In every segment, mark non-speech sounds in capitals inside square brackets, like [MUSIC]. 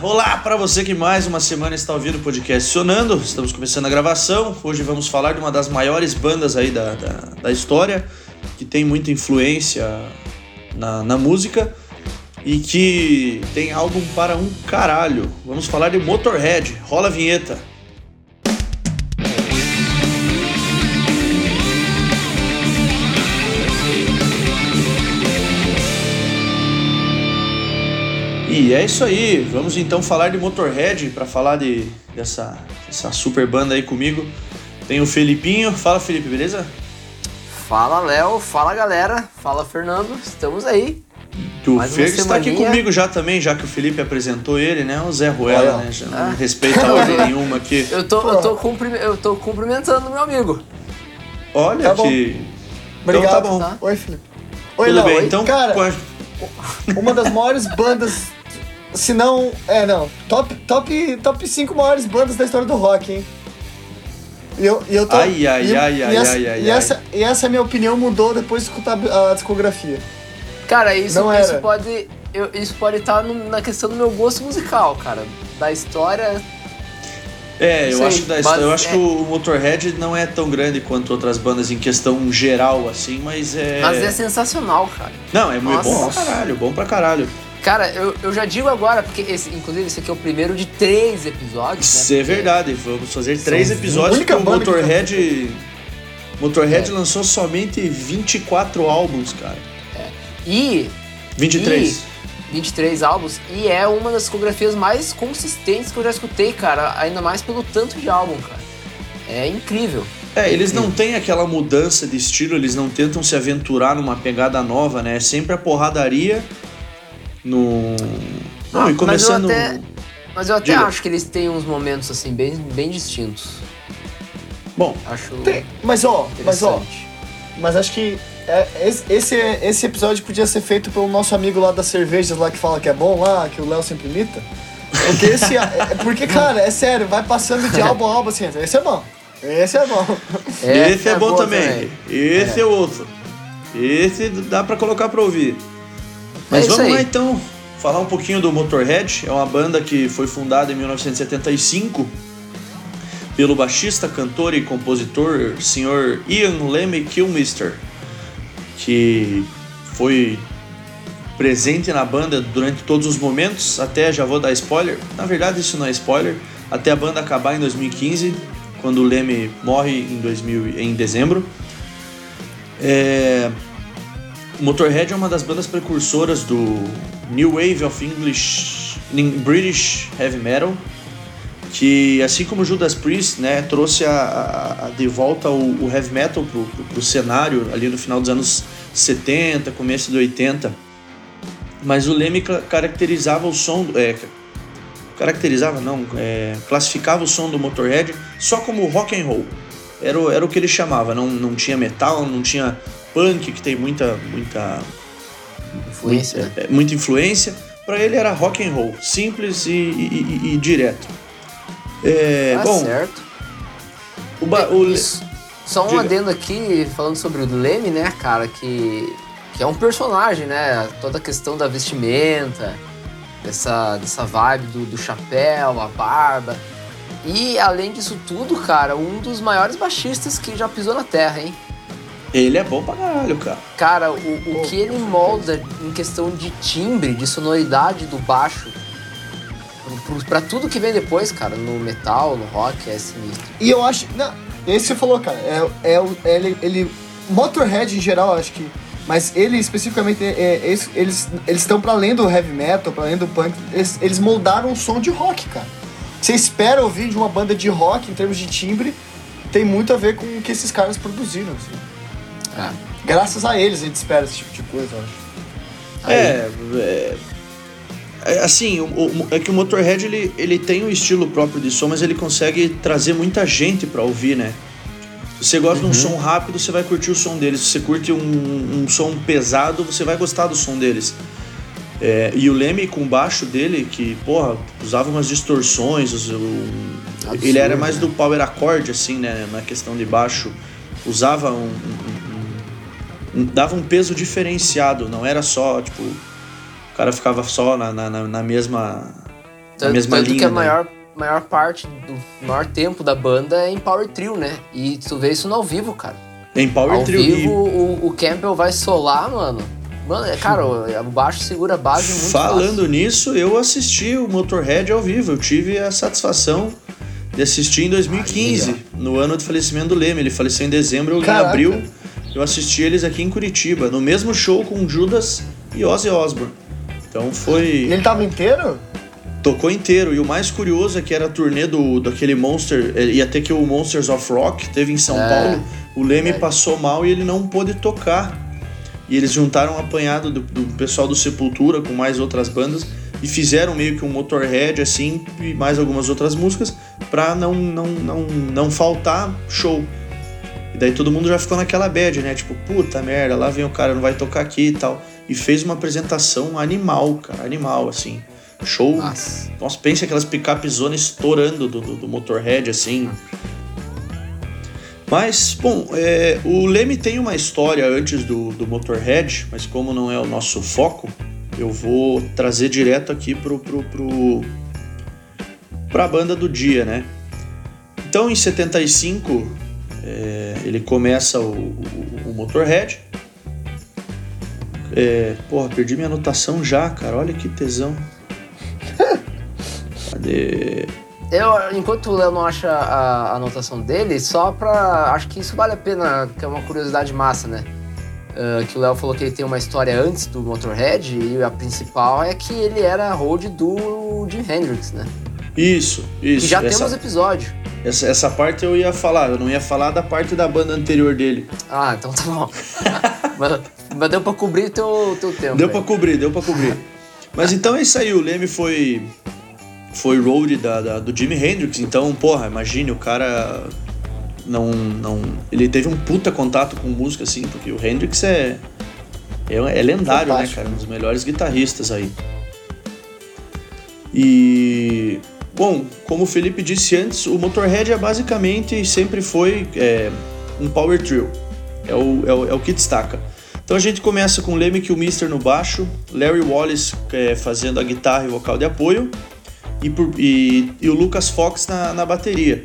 Olá para você que mais uma semana está ouvindo o podcast Sonando. Estamos começando a gravação. Hoje vamos falar de uma das maiores bandas aí da, da, da história, que tem muita influência na, na música e que tem álbum para um caralho. Vamos falar de Motorhead. Rola a vinheta. E é isso aí, vamos então falar de Motorhead para falar de, dessa, dessa super banda aí comigo. Tem o Felipinho, fala Felipe, beleza? Fala Léo, fala galera, fala Fernando, estamos aí. O Fer está aqui comigo já também, já que o Felipe apresentou ele, né? O Zé Ruela, né? Já não ah. respeita a ordem [LAUGHS] nenhuma aqui. Eu tô, eu, tô eu tô cumprimentando meu amigo. Olha tá que. Obrigado. Então tá bom. Tá? Oi, Felipe. Oi, Tudo Léo. bem, então. Cara, uma das maiores bandas se não. É, não. Top, top, top 5 maiores bandas da história do rock, hein? E eu, e eu tô, ai, ai, e, ai, e ai, essa, ai, ai, e, essa, e essa minha opinião mudou depois de escutar a discografia. Cara, isso, não isso pode. Eu, isso pode estar no, na questão do meu gosto musical, cara. Da história. É, eu acho, da, eu acho é... que o Motorhead não é tão grande quanto outras bandas em questão geral, assim, mas é. Mas é sensacional, cara. Não, é muito bom pra caralho, bom pra caralho. Cara, eu, eu já digo agora, porque esse, inclusive esse aqui é o primeiro de três episódios. Né? Isso é verdade, vamos fazer três episódios porque o Motorhead. Motorhead é. lançou somente 24 álbuns, cara. É. E. 23. E, 23 álbuns, e é uma das discografias mais consistentes que eu já escutei, cara. Ainda mais pelo tanto de álbum, cara. É incrível. É, eles não têm aquela mudança de estilo, eles não tentam se aventurar numa pegada nova, né? É sempre a porradaria no. Não, ah, e começando. Mas eu até, mas eu até acho que eles têm uns momentos assim bem, bem distintos. Bom, acho. Tem, mas ó, mas ó. Mas acho que é, esse, esse episódio podia ser feito pelo nosso amigo lá das cervejas lá que fala que é bom lá, que o Léo sempre imita. Porque esse. É, é, porque, cara, é sério, vai passando de álbum a álbum assim. Esse é bom. Esse é bom. Esse, esse é, é, bom, bom também. também. Esse é. eu ouço. Esse dá pra colocar pra ouvir. Mas é vamos lá então falar um pouquinho do Motorhead. É uma banda que foi fundada em 1975 pelo baixista, cantor e compositor Sr. Ian Lemmy Kilmister, que foi presente na banda durante todos os momentos, até já vou dar spoiler. Na verdade, isso não é spoiler. Até a banda acabar em 2015, quando o Lemmy morre em, 2000, em dezembro. É, Motorhead é uma das bandas precursoras do New Wave of English British Heavy Metal, que assim como Judas Priest, né, trouxe a, a, a de volta o, o, heavy metal pro, pro, pro, cenário ali no final dos anos 70, começo de 80. Mas o Leme caracterizava o som, é, caracterizava não, é, classificava o som do Motorhead só como rock and roll. Era, era o que ele chamava, não, não tinha metal, não tinha punk, que tem muita muita influência, muita, é, muita influência. Para ele era rock and roll, simples e, e, e, e direto. É, tá bom, certo. O, ba, o Só um Diga. adendo aqui, falando sobre o Leme, né, cara, que, que é um personagem, né? Toda a questão da vestimenta, dessa, dessa vibe do, do chapéu, a barba. E além disso tudo, cara, um dos maiores baixistas que já pisou na Terra, hein? Ele é bom pra caralho, cara. Cara, o, o que ele molda em questão de timbre, de sonoridade do baixo, pra tudo que vem depois, cara, no metal, no rock, é sinistro. E eu acho. Não, esse você falou, cara, é, é, é ele, ele. Motorhead em geral, acho que. Mas ele especificamente, é, é, eles eles estão para além do heavy metal, para além do punk. Eles, eles moldaram um som de rock, cara. Você espera ouvir de uma banda de rock em termos de timbre, tem muito a ver com o que esses caras produziram. Assim. É. Graças a eles a gente espera esse tipo de coisa, eu acho. É, é, é, assim, o, o, é que o Motorhead ele, ele tem um estilo próprio de som, mas ele consegue trazer muita gente para ouvir, né? Se você gosta uhum. de um uhum. som rápido, você vai curtir o som deles. Se você curte um, um som pesado, você vai gostar do som deles. É, e o Leme com o baixo dele, que, porra, usava umas distorções, um, ele era mais do power accord, assim, né, na questão de baixo. Usava um, um dava um peso diferenciado, não era só, tipo, o cara ficava só na, na, na mesma Tanto, mesma tanto linha. que a né? maior, maior parte do maior tempo da banda é em Power Trio, né? E tu vê isso no ao vivo, cara. Em Power ao Trio. Ao vivo, o, o Campbell vai solar, mano. Mano, é, cara, o baixo segura a base muito Falando fácil. nisso, eu assisti o Motorhead ao vivo. Eu tive a satisfação de assistir em 2015, Ai, no ano do falecimento do Leme. Ele faleceu em dezembro, em abril. Eu assisti eles aqui em Curitiba, no mesmo show com Judas e Ozzy Osbourne. Então foi. E ele tava inteiro? Tocou inteiro. E o mais curioso é que era a turnê do, daquele Monster. É, ia ter que o Monsters of Rock teve em São é. Paulo. O Leme é. passou mal e ele não pôde tocar. E eles juntaram um apanhado do, do, pessoal do Sepultura com mais outras bandas e fizeram meio que um Motorhead assim e mais algumas outras músicas pra não, não, não, não faltar show. Daí todo mundo já ficou naquela bad, né? Tipo, puta merda, lá vem o cara, não vai tocar aqui e tal. E fez uma apresentação animal, cara, animal, assim. Show. Nossa, Nossa pensa aquelas picape zona estourando do, do, do Motorhead, assim. Mas, bom, é, o Leme tem uma história antes do, do Motorhead, mas como não é o nosso foco, eu vou trazer direto aqui pro, pro, pro, pra banda do dia, né? Então, em 75, é, ele começa o, o, o Motorhead. É, porra, perdi minha anotação já, cara. Olha que tesão. [LAUGHS] Cadê? Eu, enquanto o Léo não acha a, anotação dele, só pra. Acho que isso vale a pena, que é uma curiosidade massa, né? Uh, que o Léo falou que ele tem uma história antes do Motorhead e a principal é que ele era road do Jim Hendrix, né? Isso, isso. E já essa, temos episódio. Essa, essa parte eu ia falar, eu não ia falar da parte da banda anterior dele. Ah, então tá bom. [LAUGHS] mas, mas, deu pra cobrir teu, teu tempo. Deu aí. pra cobrir, deu pra cobrir. mas então é isso aí, o Leme foi foi road da, da, do Jimi Hendrix, então, porra, imagine, o cara não, não. Ele teve um puta contato com música, assim, porque o Hendrix é. É, é lendário, né, Fantástico. né, cara? Um dos melhores guitarristas aí. E. Bom, como o Felipe disse antes, o Motorhead é basicamente sempre foi é, um power trio. É o, é, o, é o que destaca. Então a gente começa com Lemmy Kilmister no baixo, Larry Wallace é, fazendo a guitarra e vocal de apoio, e, por, e, e o Lucas Fox na, na bateria.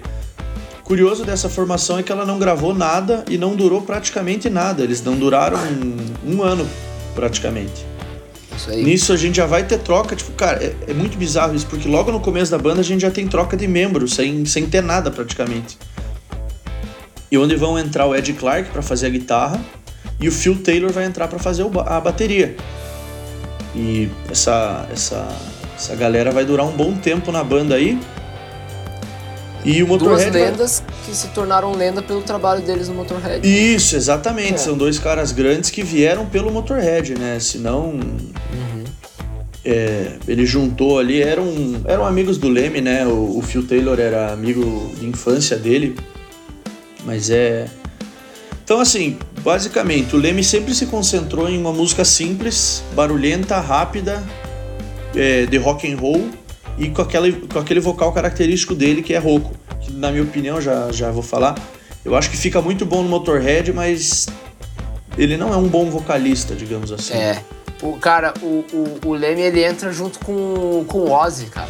Curioso dessa formação é que ela não gravou nada e não durou praticamente nada. Eles não duraram um, um ano, praticamente. Nisso a gente já vai ter troca, tipo, cara, é, é, muito bizarro isso, porque logo no começo da banda a gente já tem troca de membros, sem, sem ter nada praticamente. E onde vão entrar o Ed Clark para fazer a guitarra e o Phil Taylor vai entrar para fazer a bateria. E essa, essa essa galera vai durar um bom tempo na banda aí. E o Motorhead. Duas lendas vai... que se tornaram lenda pelo trabalho deles no Motorhead. Isso, exatamente. É. São dois caras grandes que vieram pelo Motorhead, né? Senão. Uhum. É, ele juntou ali, eram, eram amigos do Leme, né? O, o Phil Taylor era amigo de infância dele. Mas é. Então, assim, basicamente, o Leme sempre se concentrou em uma música simples, barulhenta, rápida é, de rock and roll e com, aquela, com aquele vocal característico dele que é rouco. Na minha opinião, já, já vou falar, eu acho que fica muito bom no Motorhead, mas ele não é um bom vocalista, digamos assim. É. O cara, o, o, o Leme ele entra junto com, com o Ozzy, cara.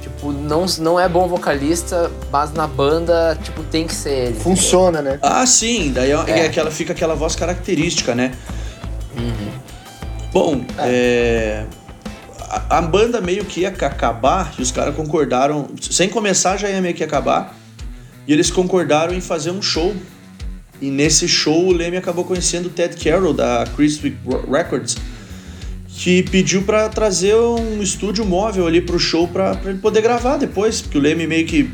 Tipo, não, não é bom vocalista, mas na banda, tipo, tem que ser ele. Funciona, né? Ah, sim, daí é, é. aquela, fica aquela voz característica, né? Uhum. Bom, é. é a, banda meio que ia acabar e os caras concordaram, sem começar já ia meio que acabar, e eles concordaram em fazer um show. E nesse show o Leme acabou conhecendo o Ted Carroll da Criswick Records, que pediu para trazer um estúdio móvel ali pro show para ele poder gravar depois, porque o Leme meio que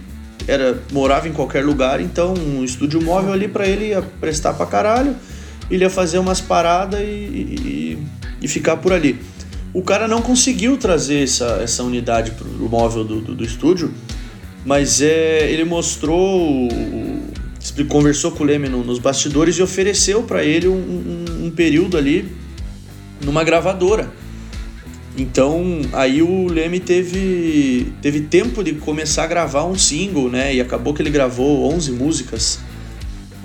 era morava em qualquer lugar, então um estúdio móvel ali para ele ia prestar pra caralho, ele ia fazer umas paradas e, e, e ficar por ali. O cara não conseguiu trazer essa, essa unidade para o móvel do, do, do, estúdio, mas é, ele mostrou, conversou com o Leme no, nos bastidores e ofereceu para ele um, um, um período ali numa gravadora. Então aí o Leme teve, teve tempo de começar a gravar um single, né? E acabou que ele gravou 11 músicas.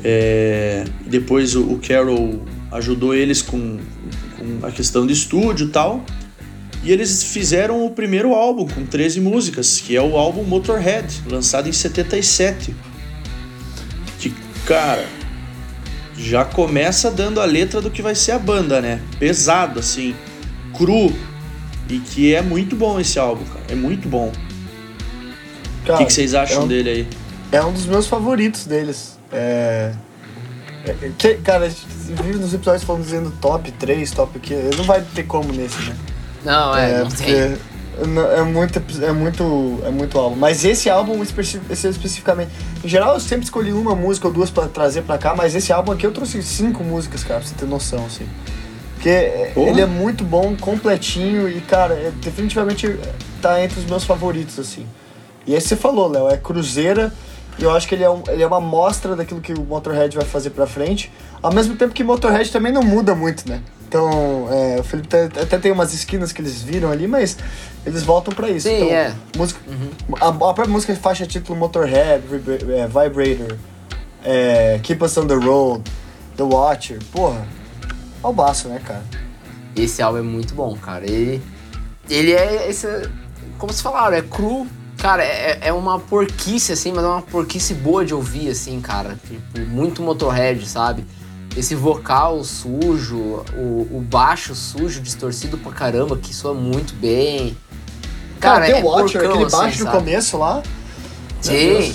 É, depois o, o Carol ajudou eles com, com a questão de estúdio e tal. E eles fizeram o primeiro álbum com 13 músicas, que é o álbum Motorhead, lançado em 77. Que, cara, já começa dando a letra do que vai ser a banda, né? Pesado, assim, cru. E que é muito bom esse álbum, cara. É muito bom. O que, que, vocês acham é um, dele aí? É um dos meus favoritos deles. É. é que, cara, a gente vive nos episódios falando dizendo top 3, top o quê? Não vai ter como nesse, né? Não, é, é não porque. É muito, é muito, é muito álbum. Mas esse álbum esse especificamente. Em geral, eu sempre escolhi uma música ou duas para trazer para cá, mas esse álbum aqui eu trouxe cinco músicas, cara, pra você ter noção, assim. Porque Porra. ele é muito bom, completinho e, cara, é, definitivamente tá entre os meus favoritos, assim. E aí você falou, Léo, é cruzeira. E eu acho que ele é, um, ele é uma mostra daquilo que o Motorhead vai fazer pra frente. Ao mesmo tempo que Motorhead também não muda muito, né? Então, é, o Felipe até tem umas esquinas que eles viram ali, mas eles voltam para isso. Sim, então, é. Música, uhum. a, a, própria música faixa título Motorhead, é, Vibrator, é, Keep Us on the Road, The Watcher, porra, ao baço, né, cara? Esse álbum é muito bom, cara. Ele, ele é esse, como se falaram, é cru. Cara, é, é uma porquice, assim, mas é uma porquice boa de ouvir, assim, cara. Tipo, muito Motorhead, sabe? Esse vocal sujo, o, o baixo sujo, distorcido pra caramba, que soa muito bem. Cara, Cara é Watcher, porcão, aquele assim, baixo no começo lá. Sim.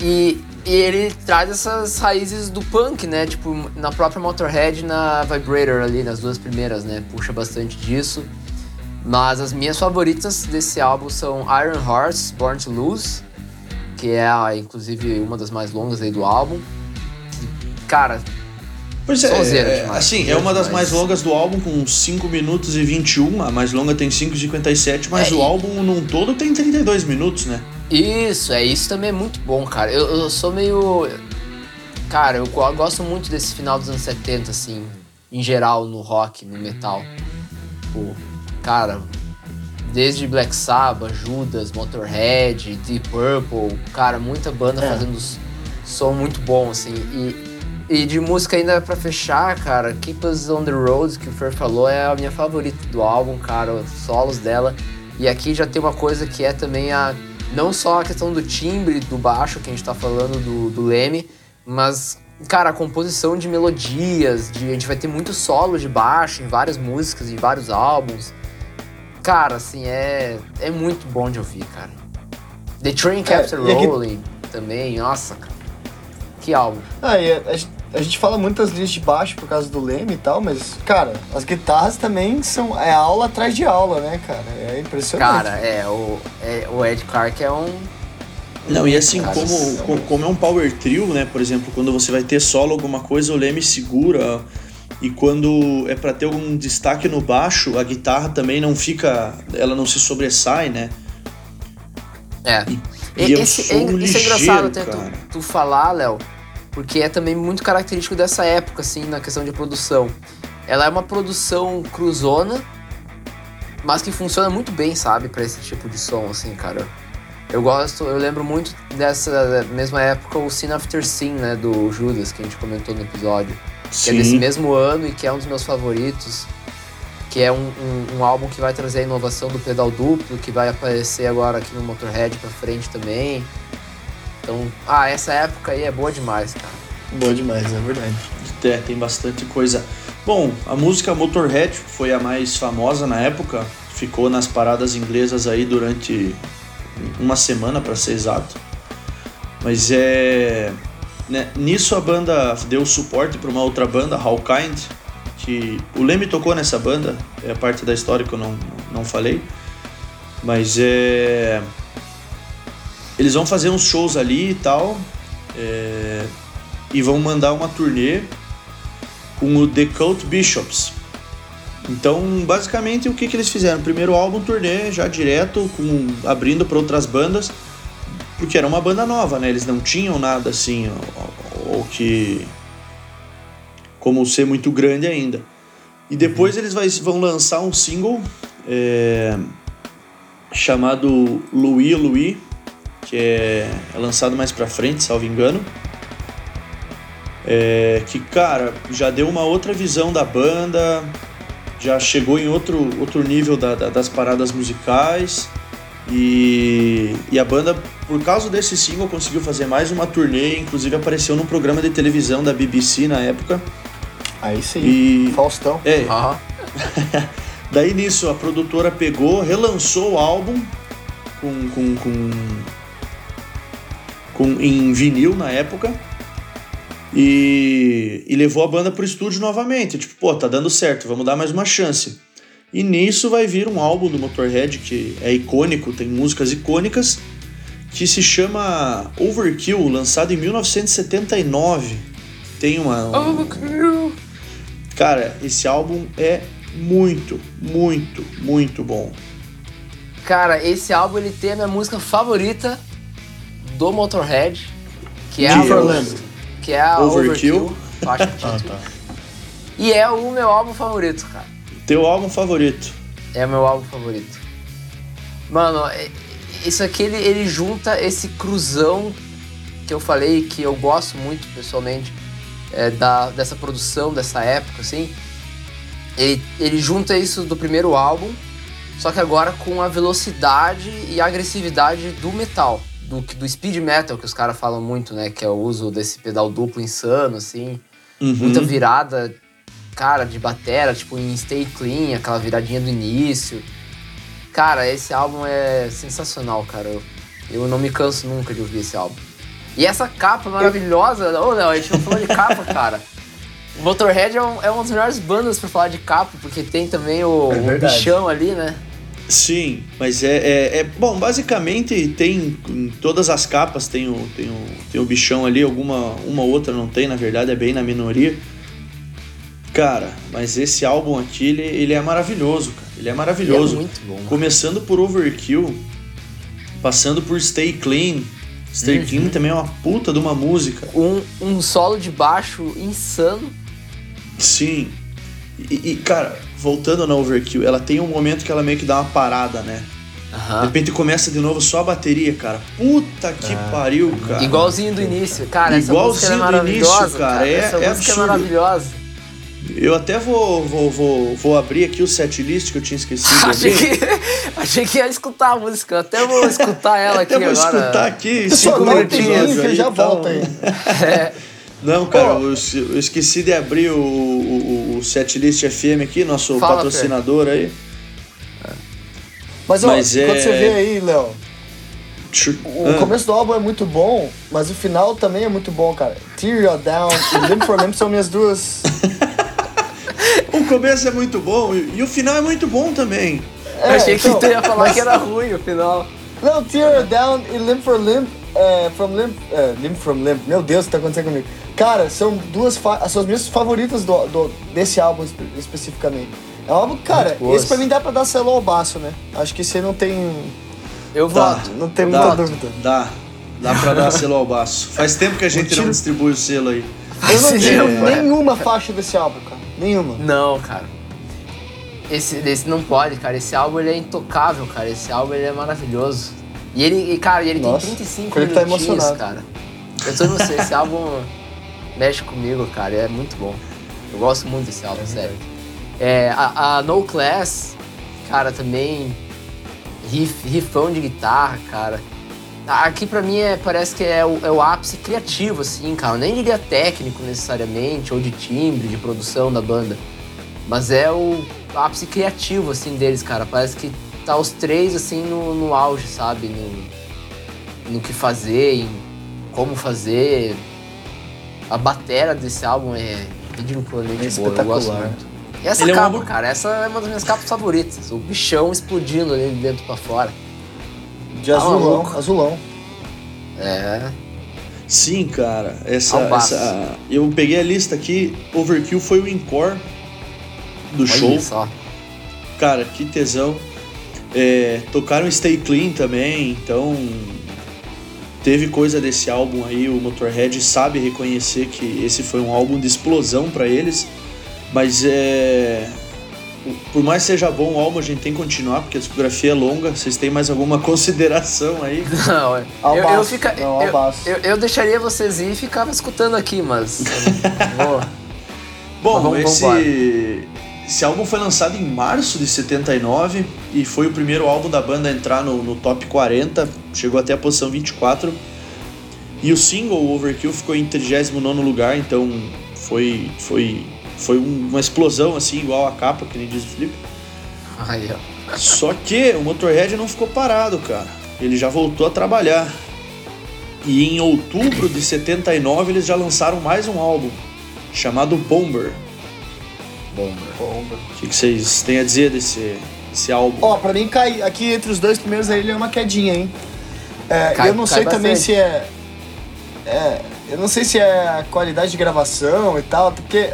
E, e ele traz essas raízes do punk, né? Tipo, na própria Motorhead na Vibrator ali, nas duas primeiras, né? Puxa bastante disso. Mas as minhas favoritas desse álbum são Iron Horse, Born to Lose, que é inclusive uma das mais longas aí do álbum cara. Pois é, é assim, é uma das mais longas do álbum, com 5 minutos e 21. A mais longa tem 5,57, mas é, o álbum num todo tem 32 minutos, né? Isso, é isso também é muito bom, cara. Eu, eu sou meio. Cara, eu gosto muito desse final dos anos 70, assim, em geral, no rock, no metal. Pô, cara, desde Black Sabbath, Judas, Motorhead, Deep Purple, cara, muita banda é. fazendo som muito bom, assim. E e de música ainda para fechar, cara, Keep Us On The Road, que o Fer falou, é a minha favorita do álbum, cara, os solos dela. E aqui já tem uma coisa que é também a... Não só a questão do timbre do baixo, que a gente tá falando do, do Leme, mas, cara, a composição de melodias, de, a gente vai ter muito solo de baixo em várias músicas, em vários álbuns. Cara, assim, é, é muito bom de ouvir, cara. The Train Kept é, Rolling aqui... também, nossa, cara. Que álbum. Ah, e a, a, gente fala muitas linhas de baixo por causa do Leme e tal, mas, cara, as guitarras também são. É aula atrás de aula, né, cara? É impressionante. Cara, é, o, é, o Ed Clark é um. Não, e assim, como, como é um power trio, né? Por exemplo, quando você vai ter solo alguma coisa, o Leme segura. E quando é para ter algum destaque no baixo, a guitarra também não fica. Ela não se sobressai, né? É. E, e Esse, é, ligeiro, isso é engraçado até tu, tu falar, Léo, porque é também muito característico dessa época, assim, na questão de produção. Ela é uma produção cruzona, mas que funciona muito bem, sabe, para esse tipo de som, assim, cara. Eu gosto, eu lembro muito dessa mesma época o Sin After Sin, né, do Judas, que a gente comentou no episódio. Sim. Que é desse mesmo ano e que é um dos meus favoritos. Que é um, um, um, álbum que vai trazer a inovação do pedal duplo, que vai aparecer agora aqui no Motorhead pra frente também. Então, ah, essa época aí é boa demais, cara. Boa demais, é verdade. É, tem bastante coisa. Bom, a música Motorhead foi a mais famosa na época, ficou nas paradas inglesas aí durante uma semana, para ser exato. Mas é. Né, nisso a banda deu suporte para uma outra banda, How Kind, que o Leme tocou nessa banda, é a parte da história que eu não, não falei. Mas é eles vão fazer uns shows ali e tal. É, e vão mandar uma turnê com o The Cult Bishops. Então, basicamente, o que, que eles fizeram? Primeiro álbum, turnê, já direto, com, abrindo para outras bandas, porque era uma banda nova, né? Eles não tinham nada assim, ou que. como ser muito grande ainda. E depois eles vai, vão lançar um single é, chamado Louis Louis que é, é lançado mais pra frente, salvo engano. É, que, cara, já deu uma outra visão da banda, já chegou em outro, outro nível da, da, das paradas musicais. E, e a banda, por causa desse single, conseguiu fazer mais uma turnê, inclusive apareceu num programa de televisão da BBC na época. Aí sim, e... Faustão. É. [LAUGHS] Daí nisso a produtora pegou, relançou o álbum com, com, com, com em vinil na época e, e levou a banda pro estúdio novamente. Tipo, pô, tá dando certo, vamos dar mais uma chance. E nisso vai vir um álbum do Motorhead que é icônico, tem músicas icônicas, que se chama Overkill, lançado em 1979. Tem uma. Um... Overkill! Cara, esse álbum é muito, muito, muito bom. Cara, esse álbum ele tem a minha música favorita do Motorhead, que é a, que é a Overkill. Overkill ah, tá. E é o meu álbum favorito, cara. Teu álbum favorito? É o meu álbum favorito. Mano, é, isso aqui ele, ele junta esse cruzão que eu falei que eu gosto muito pessoalmente é, da, dessa produção, dessa época, assim. Ele, ele junta isso do primeiro álbum, só que agora com a velocidade e a agressividade do metal, do, do speed metal que os caras falam muito, né? Que é o uso desse pedal duplo insano, assim. Uhum. Muita virada, cara, de batera, tipo em Stay Clean, aquela viradinha do início. Cara, esse álbum é sensacional, cara. Eu, eu não me canso nunca de ouvir esse álbum. E essa capa maravilhosa. Ô, oh, Léo, a gente não falou de capa, cara. Motorhead é, um, é uma das melhores bandas pra falar de capa, porque tem também o, é o bichão ali, né? Sim, mas é, é, é, Bom, basicamente tem. Em todas as capas tem o, tem, o, tem o bichão ali, alguma uma outra não tem, na verdade, é bem na minoria. Cara, mas esse álbum aqui, ele, ele é maravilhoso, cara. Ele é maravilhoso. Ele é muito bom. Começando por Overkill, passando por Stay Clean, Stay uhum. Clean também é uma puta de uma música. Um, um solo de baixo insano. Sim. E, e, cara, voltando na Overkill, ela tem um momento que ela meio que dá uma parada, né? Uhum. De repente começa de novo só a bateria, cara. Puta que ah. pariu, cara. Igualzinho do início, cara. Igualzinho essa música é do início, cara. cara. É, essa é música absurdo. é maravilhosa. Eu até vou, vou, vou, vou abrir aqui o setlist que eu tinha esquecido. achei, que, [LAUGHS] achei que ia escutar a música. Eu até vou escutar ela [LAUGHS] aqui agora. vou escutar aqui. Só não tem que já volta aí. [LAUGHS] É. Não, cara, eu, eu, esqueci de abrir o, o, o Setlist FM aqui, nosso Fala, patrocinador aí. Mas, ó, mas é... quando você vê aí, Léo, o ah. começo do álbum é muito bom, mas o final também é muito bom, cara. Tear You Down e Limp for Limp são minhas duas [LAUGHS] o começo é muito bom e o final é muito bom também. É, eu achei então, que tu ia falar mas... que era ruim o final. Não, Tear Down e Limp for Limp, é, from Limp, é, Limp from Limp, meu Deus, o que tá acontecendo comigo? Cara, são duas, as suas minhas favoritas do, do, desse álbum espe especificamente. É um álbum, cara, esse pra mim dá pra dar selo ao baço, né? Acho que você não tem... Eu voto. Não tem muita dá, dúvida. Dá, dá pra dar selo ao baço. Faz tempo que a gente tiro... não distribui o selo aí. Eu não tiro é. nenhuma faixa desse álbum, cara. Nenhuma. Não, cara. Esse, esse não pode, cara. Esse álbum ele é intocável, cara. Esse álbum ele é maravilhoso. E ele, e, cara, ele Nossa, tem 35 minutinhos, tá emocionado. cara. Eu tô você, esse [LAUGHS] álbum mexe comigo, cara. É muito bom. Eu gosto muito desse álbum, é sério. É, a, a, No Class, cara, também riff, riffão de guitarra, cara. Aqui pra mim é, parece que é o, é o ápice criativo, assim, cara. Eu nem diria técnico necessariamente, ou de timbre, de produção da banda. Mas é o ápice criativo, assim, deles, cara. Parece que tá os três, assim, no, no auge, sabe? No, no que fazer, em como fazer. A batera desse álbum é ridiculamente é boa, eu gosto muito. E essa Ele capa, é uma... cara, essa é uma das minhas capas favoritas. O bichão explodindo ali de dentro pra fora. De tá azulão, azulão. É. Sim, cara. Essa, essa, eu peguei a lista aqui. Overkill foi o encore do Olha show. Só. Cara, que tesão. É, tocaram Stay Clean também, então teve coisa desse álbum aí. O Motorhead sabe reconhecer que esse foi um álbum de explosão para eles, mas é por mais seja bom o álbum, a gente tem que continuar, porque a discografia é longa. Vocês têm mais alguma [LAUGHS] consideração aí? [LAUGHS] Não, é. eu, eu, fica, não, eu, eu, eu, deixaria vocês ir e ficava escutando aqui, mas. [LAUGHS] bom, mas vamos, esse. Vamos esse álbum foi lançado em março de 79 e foi o primeiro álbum da banda a entrar no, no top 40, chegou até a posição 24. E o single Overkill ficou em 39 lugar, então foi, foi, foi uma explosão assim, igual a capa, que nem diz o Felipe. Aí, ó. Só que o Motorhead não ficou parado, cara. Ele já voltou a trabalhar. E em outubro de 79 eles já lançaram mais um álbum chamado Bomber. Bomber. Bomber. O que, que vocês têm a dizer desse, desse álbum? Ó, pra mim cai aqui entre os dois primeiros aí ele é uma quedinha, hein? É, cai, eu não sei bastante. também se é, é. Eu não sei se é a qualidade de gravação e tal, porque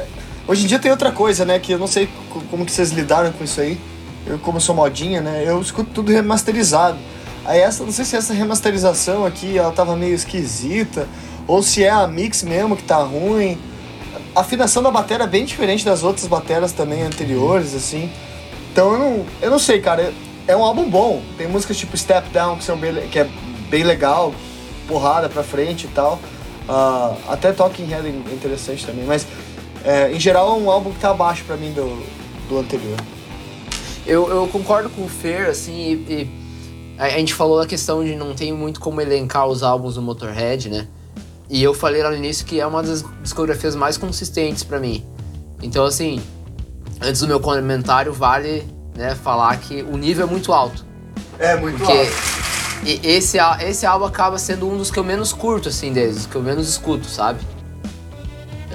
hoje em dia tem outra coisa, né? Que eu não sei como que vocês lidaram com isso aí. Eu, como sou modinha, né? Eu escuto tudo remasterizado. Aí essa, não sei se essa remasterização aqui, ela tava meio esquisita, ou se é a mix mesmo que tá ruim. A afinação da bateria é bem diferente das outras baterias também anteriores, assim. Então eu não, eu não sei, cara. É um álbum bom. Tem músicas tipo Step Down que, são bem, que é bem legal, porrada pra frente e tal. Uh, até Talking Head é interessante também, mas é, em geral é um álbum que tá abaixo pra mim do, do anterior. Eu, eu concordo com o Fer, assim, e, e a gente falou da questão de não tem muito como elencar os álbuns do Motorhead, né? E eu falei lá no início que é uma das discografias mais consistentes para mim. Então, assim, antes do meu comentário, vale né, falar que o nível é muito alto. É, muito porque alto. Esse, esse álbum acaba sendo um dos que eu menos curto, assim, deles, que eu menos escuto, sabe?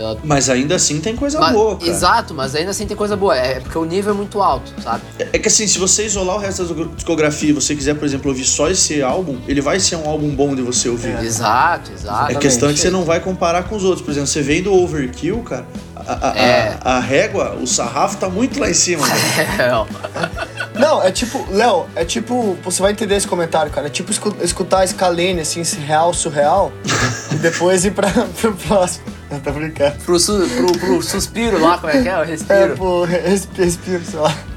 Ela... Mas ainda assim tem coisa mas, boa, cara. Exato, mas ainda assim tem coisa boa. É porque o nível é muito alto, sabe? É, é que assim, se você isolar o resto da discografia e você quiser, por exemplo, ouvir só esse álbum, ele vai ser um álbum bom de você ouvir. É. Exato, exato. A questão é que você não vai comparar com os outros. Por exemplo, você vem do Overkill, cara, a, a, é. a, a régua, o sarrafo tá muito lá em cima. [LAUGHS] É, não, é tipo, Léo, é tipo, você vai entender esse comentário, cara. É tipo escutar a Scalene, assim, real, surreal, [LAUGHS] e depois ir pra, pro próximo. Tá brincando. Pro, su, pro, pro suspiro lá, como é que é? O respiro. É, pro respiro, sei lá. [LAUGHS]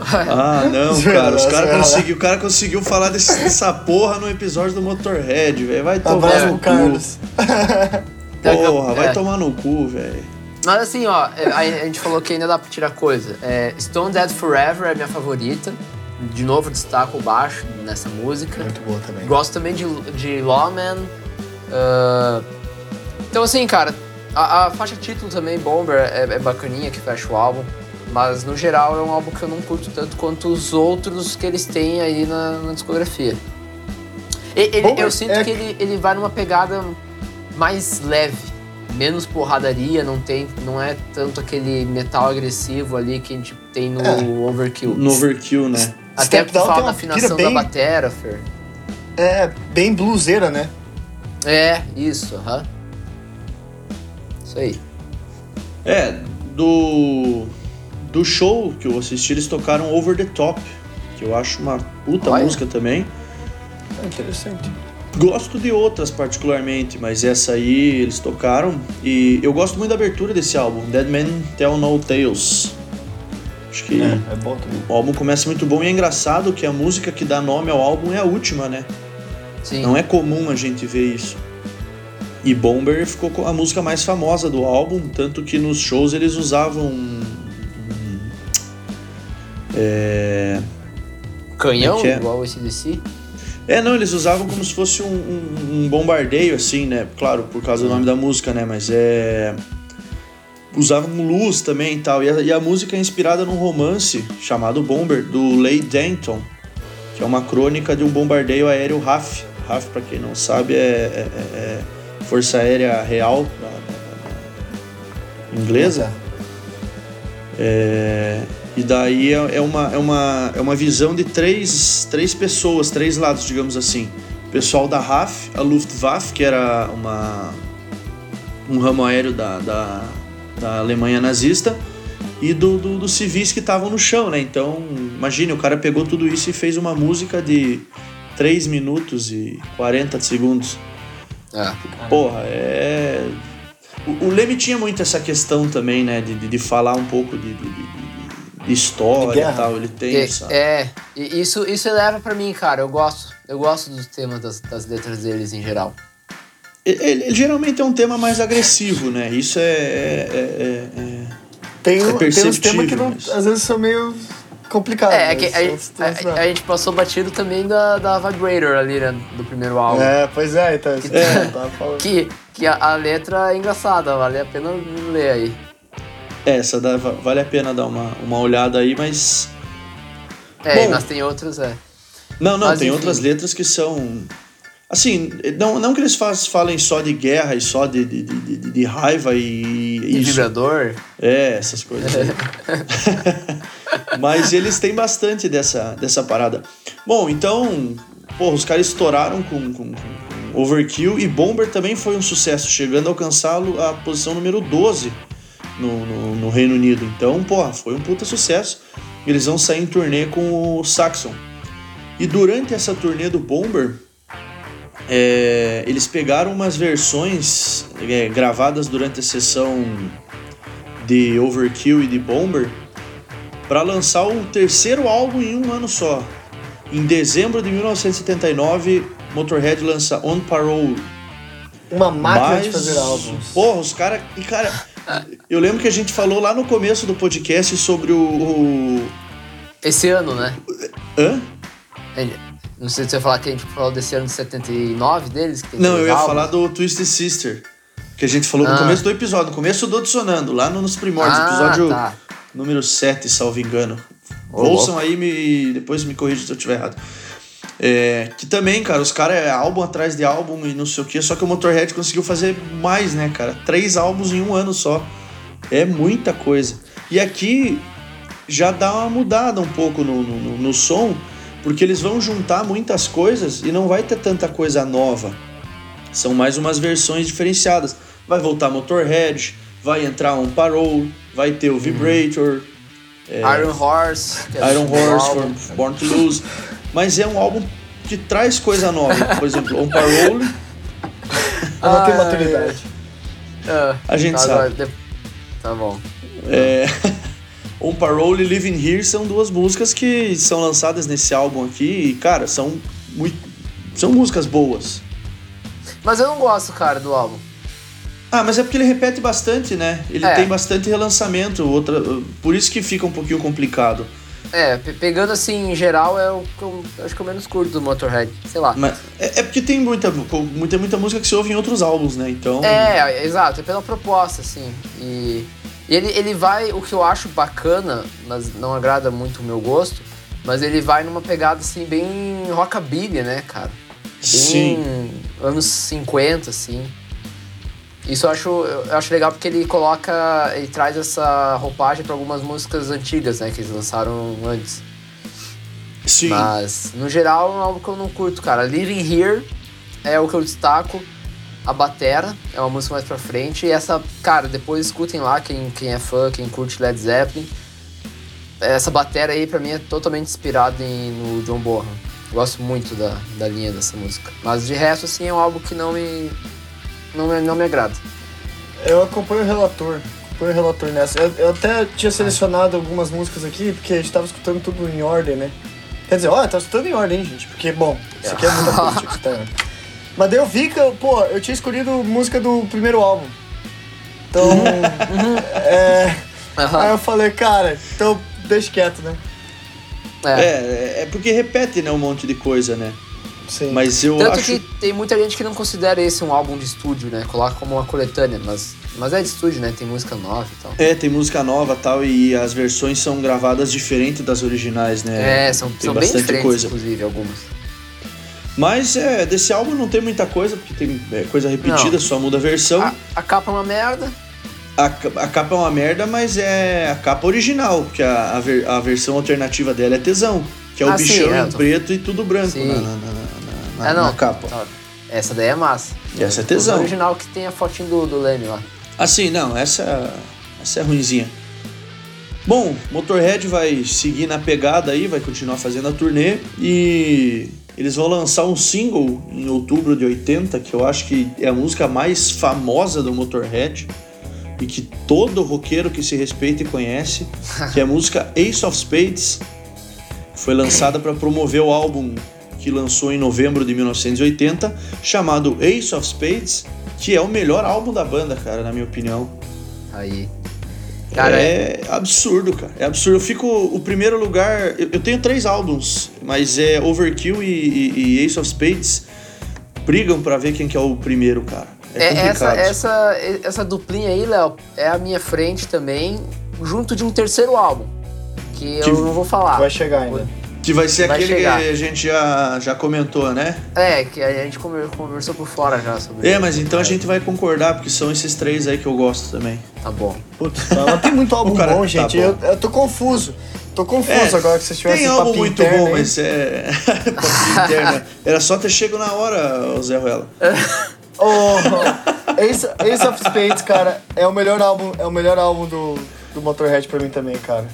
Ah, não, cara. Os cara conseguiu, o cara conseguiu falar desse, dessa porra no episódio do Motorhead, velho. Vai tomar Abraço no cu. Carlos. Porra, vai é. tomar no cu, velho. Mas assim, ó, é, a, gente falou que ainda dá pra tirar coisa. É, Stone Dead Forever é minha favorita. De novo, destaco o baixo nessa música. Muito boa também. Gosto também de, de Lawman. Uh, então, assim, cara, a, a, faixa título também, Bomber, é, é bacaninha que fecha o álbum. Mas no geral é um álbum que eu não curto tanto quanto os outros que eles têm aí na, na discografia. Ele, eu sinto é... que ele, ele vai numa pegada mais leve, menos porradaria, não tem, não é tanto aquele metal agressivo ali que a gente tem no é. Overkill. No Overkill, né? Até porque fala da afinação bem... da batera, Fer. É, bem bluseira, né? É, isso, aham. Uh -huh. Isso aí. É, do. Do show que eu assisti, eles tocaram Over the Top, que eu acho uma puta Olha. música também. É interessante. Gosto de outras particularmente, mas essa aí eles tocaram. E eu gosto muito da abertura desse álbum, Dead Men Tell No Tales. Acho que é, é bom também. o álbum começa muito bom e é engraçado que a música que dá nome ao álbum é a última, né? Sim. Não é comum a gente ver isso. E Bomber ficou com a música mais famosa do álbum, tanto que nos shows eles usavam. É... Canhão, é, é igual o CDC? É, não, eles usavam como se fosse um, um, um bombardeio, assim, né? Claro, por causa do nome da música, né? Mas é. Usavam luz também e tal. E a, e a música é inspirada num romance chamado Bomber, do Leigh Denton, que é uma crônica de um bombardeio aéreo RAF. RAF, pra quem não sabe, é, é, é Força Aérea Real inglesa. É, e daí é, é, uma, é, uma, é uma visão de três, três pessoas, três lados, digamos assim. O pessoal da RAF, a Luftwaffe, que era uma, um ramo aéreo da, da, da Alemanha nazista, e do, do, dos civis que estavam no chão, né? Então, imagine, o cara pegou tudo isso e fez uma música de 3 minutos e 40 segundos. É. Porra, é. O, o Leme tinha muito essa questão também, né? De, de, de falar um pouco de, de, de história e tal. Ele tem é, essa. É, isso, isso eleva para mim, cara. Eu gosto. Eu gosto dos temas das, das letras deles em geral. Ele, ele, geralmente é um tema mais agressivo, né? Isso é, é, é, é Tem, é tem uns temas que não, mas... às vezes são meio complicados. É, é que a, a, a, gente passou batido também da, da Vibrator ali, né? Do primeiro álbum. É, pois é, então. Que, é, que, que a, a, letra é engraçada, vale a pena ler aí. É, essa dá, vale a pena dar uma, uma olhada aí, mas. É, Bom, mas tem outras, é. Não, não, mas, tem enfim. outras letras que são Assim, não, não que eles faz, falem só de guerra e só de, de, de, de raiva e. E vibrador? É, essas coisas. [LAUGHS] Mas eles têm bastante dessa, dessa parada. Bom, então, pô, os caras estouraram com, com, com Overkill e Bomber também foi um sucesso, chegando a alcançá-lo a posição número 12 no, no, no, Reino Unido. Então, pô, foi um puta sucesso. Eles vão sair em turnê com o Saxon. E durante essa turnê do Bomber, é, eles pegaram umas versões é, gravadas durante a sessão de Overkill e de Bomber para lançar o terceiro álbum em um ano só. Em dezembro de 1979, Motorhead lança On Parole. Uma máquina Mas, de fazer álbuns. Porra, os caras. E cara, eu lembro que a gente falou lá no começo do podcast sobre o. o... Esse ano, né? Hã? Não sei se você vai falar que a gente falou desse ano de 79 deles. não, eu ia álbuns. falar do Twisted Sister. Que a gente falou ah. no começo do episódio, no começo do Adicionando, lá nos primórdios, ah, episódio tá. Número 7, salvo engano. Oh, Ouçam aí e depois me corrija se eu estiver errado. É, que também, cara, os caras é álbum atrás de álbum e não sei o que, só que o Motorhead conseguiu fazer mais, né, cara? Três álbuns em um ano só. É muita coisa. E aqui já dá uma mudada um pouco no, no, no som, porque eles vão juntar muitas coisas e não vai ter tanta coisa nova. São mais umas versões diferenciadas. Vai voltar Motorhead, vai entrar um Parole, vai ter o Vibrator, é, Iron Horse, é Iron Horse, Born to Lose. Mas é um álbum que traz coisa nova. Por exemplo, um Parole. Tem maturidade. É, a gente tá, sabe. Tá bom. É. On [LAUGHS] Parole e Living Here são duas músicas que são lançadas nesse álbum aqui e, cara, são muito. São músicas boas. Mas eu não gosto, cara, do álbum. Ah, mas é porque ele repete bastante, né? Ele é. tem bastante relançamento, outra, por isso que fica um pouquinho complicado. É, pegando assim em geral é o que eu acho que eu menos curto do Motorhead, sei lá. Mas é, é, porque tem muita, muita, muita música que se ouve em outros álbuns, né? Então. É, exato, é pela proposta, assim. E e ele, ele vai, o que eu acho bacana, mas não agrada muito o meu gosto, mas ele vai numa pegada assim, bem rockabilly, né, cara? Bem Sim. anos 50, assim. Isso eu acho, eu acho legal porque ele coloca, ele traz essa roupagem para algumas músicas antigas, né, que eles lançaram antes. Sim. Mas, no geral, é algo que eu não curto, cara. Living Here é o que eu destaco a Batera, é uma música mais pra frente. E essa, cara, depois escutem lá, quem, quem é fã, quem curte Led Zeppelin. Essa Batera aí, pra mim, é totalmente inspirada em, no John Bonham. Gosto muito da, da linha dessa música. Mas de resto, assim, é um álbum que não me, não me, não me agrada. Eu acompanho o relator. Acompanho o relator nessa. Eu, eu até tinha selecionado algumas músicas aqui, porque a gente tava escutando tudo em ordem, né? Quer dizer, olha, tá escutando em ordem, hein, gente? Porque, bom, isso aqui é muita [LAUGHS] coisa que tá... Mas daí eu vi que, pô, eu tinha escolhido música do primeiro álbum. Então. Uhum. [LAUGHS] é. Uhum. Aí eu falei, cara, então deixa quieto, né? É. é, é porque repete, né, um monte de coisa, né? Sim. Mas eu Tanto acho... que tem muita gente que não considera esse um álbum de estúdio, né? Coloca como uma coletânea, mas, mas é de estúdio, né? Tem música nova e tal. É, tem música nova e tal, e as versões são gravadas diferente das originais, né? É, são, tem são bem diferentes, coisa. inclusive, algumas. Mas é, desse álbum não tem muita coisa, porque tem é, coisa repetida, não. só muda a versão. A, a, capa é uma merda. A, a capa é uma merda, mas é a capa original, porque a, a, ver, a versão alternativa dela é tesão, que é o ah, bichão sim, é, em tô... preto e tudo branco na, na, na, na, é, não, na capa. Essa daí é massa. E essa é tesão. O original que tem a fotinho do, do Leme lá. Ah, sim, não, essa, essa é ruinzinha. Bom, Motorhead vai seguir na pegada aí, vai continuar fazendo a turnê e eles vão lançar um single em outubro de 80, que eu acho que é a música mais famosa do Motorhead e que todo roqueiro que se respeita e conhece, [LAUGHS] que é a música Ace of Spades. Foi lançada para promover o álbum que lançou em novembro de 1980, chamado Ace of Spades, que é o melhor álbum da banda, cara, na minha opinião. Aí. Cara, é, é absurdo, cara. É absurdo. Eu fico. O primeiro lugar. Eu, eu tenho três álbuns, mas é Overkill e, e, e Ace of Spades brigam para ver quem que é o primeiro, cara. É, é essa, essa, essa duplinha aí, Léo, é a minha frente também, junto de um terceiro álbum. Que, que eu não vou falar. Vai chegar ainda. Que vai ser vai aquele chegar. que a gente já, já comentou, né? É, que a gente conversou por fora já sobre É, mas então a gente vai concordar, porque são esses três aí que eu gosto também. Tá bom. Putz, não tem muito [LAUGHS] álbum cara, bom, tá gente. Tá bom. Eu, eu tô confuso. Tô confuso é, agora que vocês tivessem Tem álbum muito bom, mas é. [LAUGHS] interna. Era só ter chego na hora, Zé Ruela. oh, Ace, Ace of Spades, cara, é o melhor álbum, é o melhor álbum do, do Motorhead pra mim também, cara.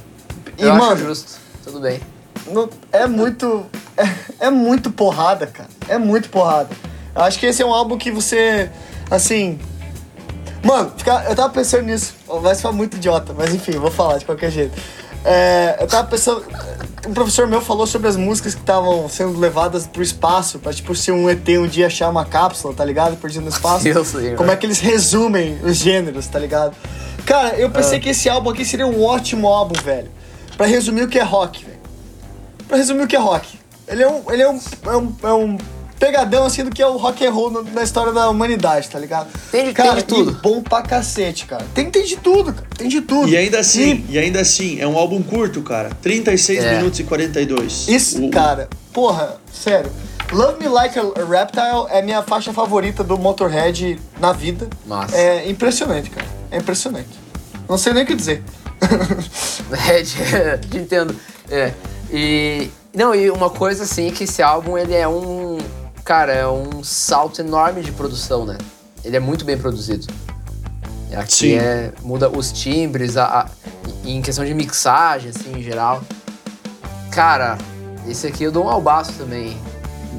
E, eu mano, justo. Tudo bem é muito. É, é muito porrada, cara. É muito porrada. Eu acho que esse é um álbum que você. Assim. Mano, eu tava pensando nisso. Vai ser muito idiota, mas enfim, vou falar de qualquer jeito. É, eu tava pensando. Um professor meu falou sobre as músicas que estavam sendo levadas pro espaço, pra tipo, se um ET um dia achar uma cápsula, tá ligado? Perdido no espaço. [LAUGHS] Sei, como é que eles resumem os gêneros, tá ligado? Cara, eu pensei ah. que esse álbum aqui seria um ótimo álbum, velho. Pra resumir o que é rock, velho pra resumir o que é rock. Ele é um, ele é um, é um, é um pegadão assim do que é o rock and roll na história da humanidade, tá ligado? Tem de, cara, tem de tudo. bom pra cacete, cara. Tem, tem de tudo, cara. Tem de tudo. E ainda assim, e, e ainda assim, é um álbum curto, cara. 36 é. minutos e 42. Isso, o, cara. Porra, sério. Love Me Like a Reptile é minha faixa favorita do Motorhead na vida. Nossa. É impressionante, cara. É impressionante. Não sei nem o que dizer. [LAUGHS] [LAUGHS] é, te entendo. É. E. Não, e uma coisa assim é que esse álbum ele é um. Cara, é um salto enorme de produção, né? Ele é muito bem produzido. Aqui Sim. é. Muda os timbres, a, a, em questão de mixagem, assim, em geral. Cara, esse aqui eu dou um albaço também.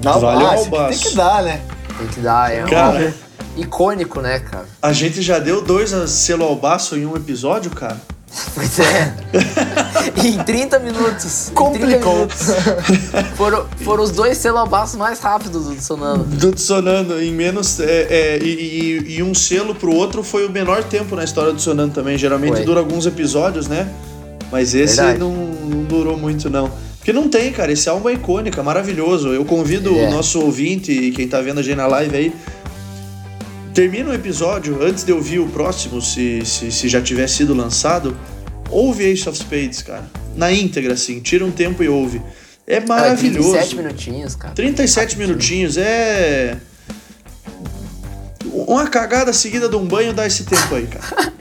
Não, vale albaço. Tem que dar, né? Tem que dar, é cara, um icônico, né, cara? A gente já deu dois selo albaço em um episódio, cara. Pois é. [LAUGHS] em 30 minutos. Complicou. 30 minutos, foram, foram os dois selobassos mais rápidos do Sonando. Do Sonando, em menos. É, é, e, e, um selo pro outro foi o menor tempo na história do Sonando também. Geralmente foi. dura alguns episódios, né? Mas esse não, não, durou muito, não. Porque não tem, cara. Esse álbum é icônico, é maravilhoso. Eu convido é. o nosso ouvinte e quem tá vendo a gente na live aí termina o episódio, antes de eu ouvir o próximo, se, se, se já tiver sido lançado, ouve Ace of Spades, cara. Na íntegra, assim, tira um tempo e ouve. É maravilhoso. 37 minutinhos, cara. 37 minutinhos, é. Uma cagada seguida de um banho dá esse tempo aí, cara.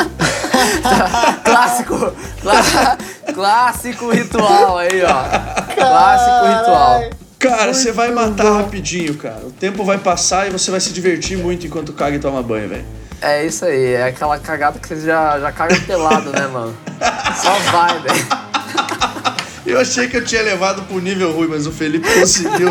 [LAUGHS] clássico, clássico ritual aí, ó. Clássico ritual. Cara, você vai matar rapidinho, cara. O tempo vai passar e você vai se divertir muito enquanto caga e toma banho, velho. É isso aí, é aquela cagada que você já, já caga pelado, né, mano? [LAUGHS] Só vai, velho. Eu achei que eu tinha levado pro nível ruim, mas o Felipe conseguiu.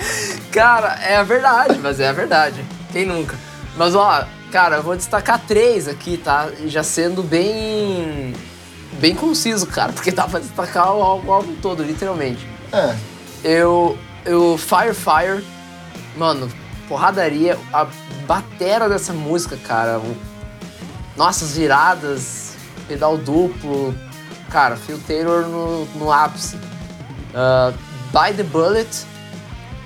[LAUGHS] cara, é a verdade, mas é a verdade. Quem nunca? Mas ó, cara, eu vou destacar três aqui, tá? Já sendo bem. bem conciso, cara, porque dá pra destacar o álbum todo, literalmente. É. Eu, eu Fire Fire, mano, porradaria, a batera dessa música, cara. Nossas viradas, pedal duplo, cara, Phil Taylor no, no ápice. Uh, By the Bullet,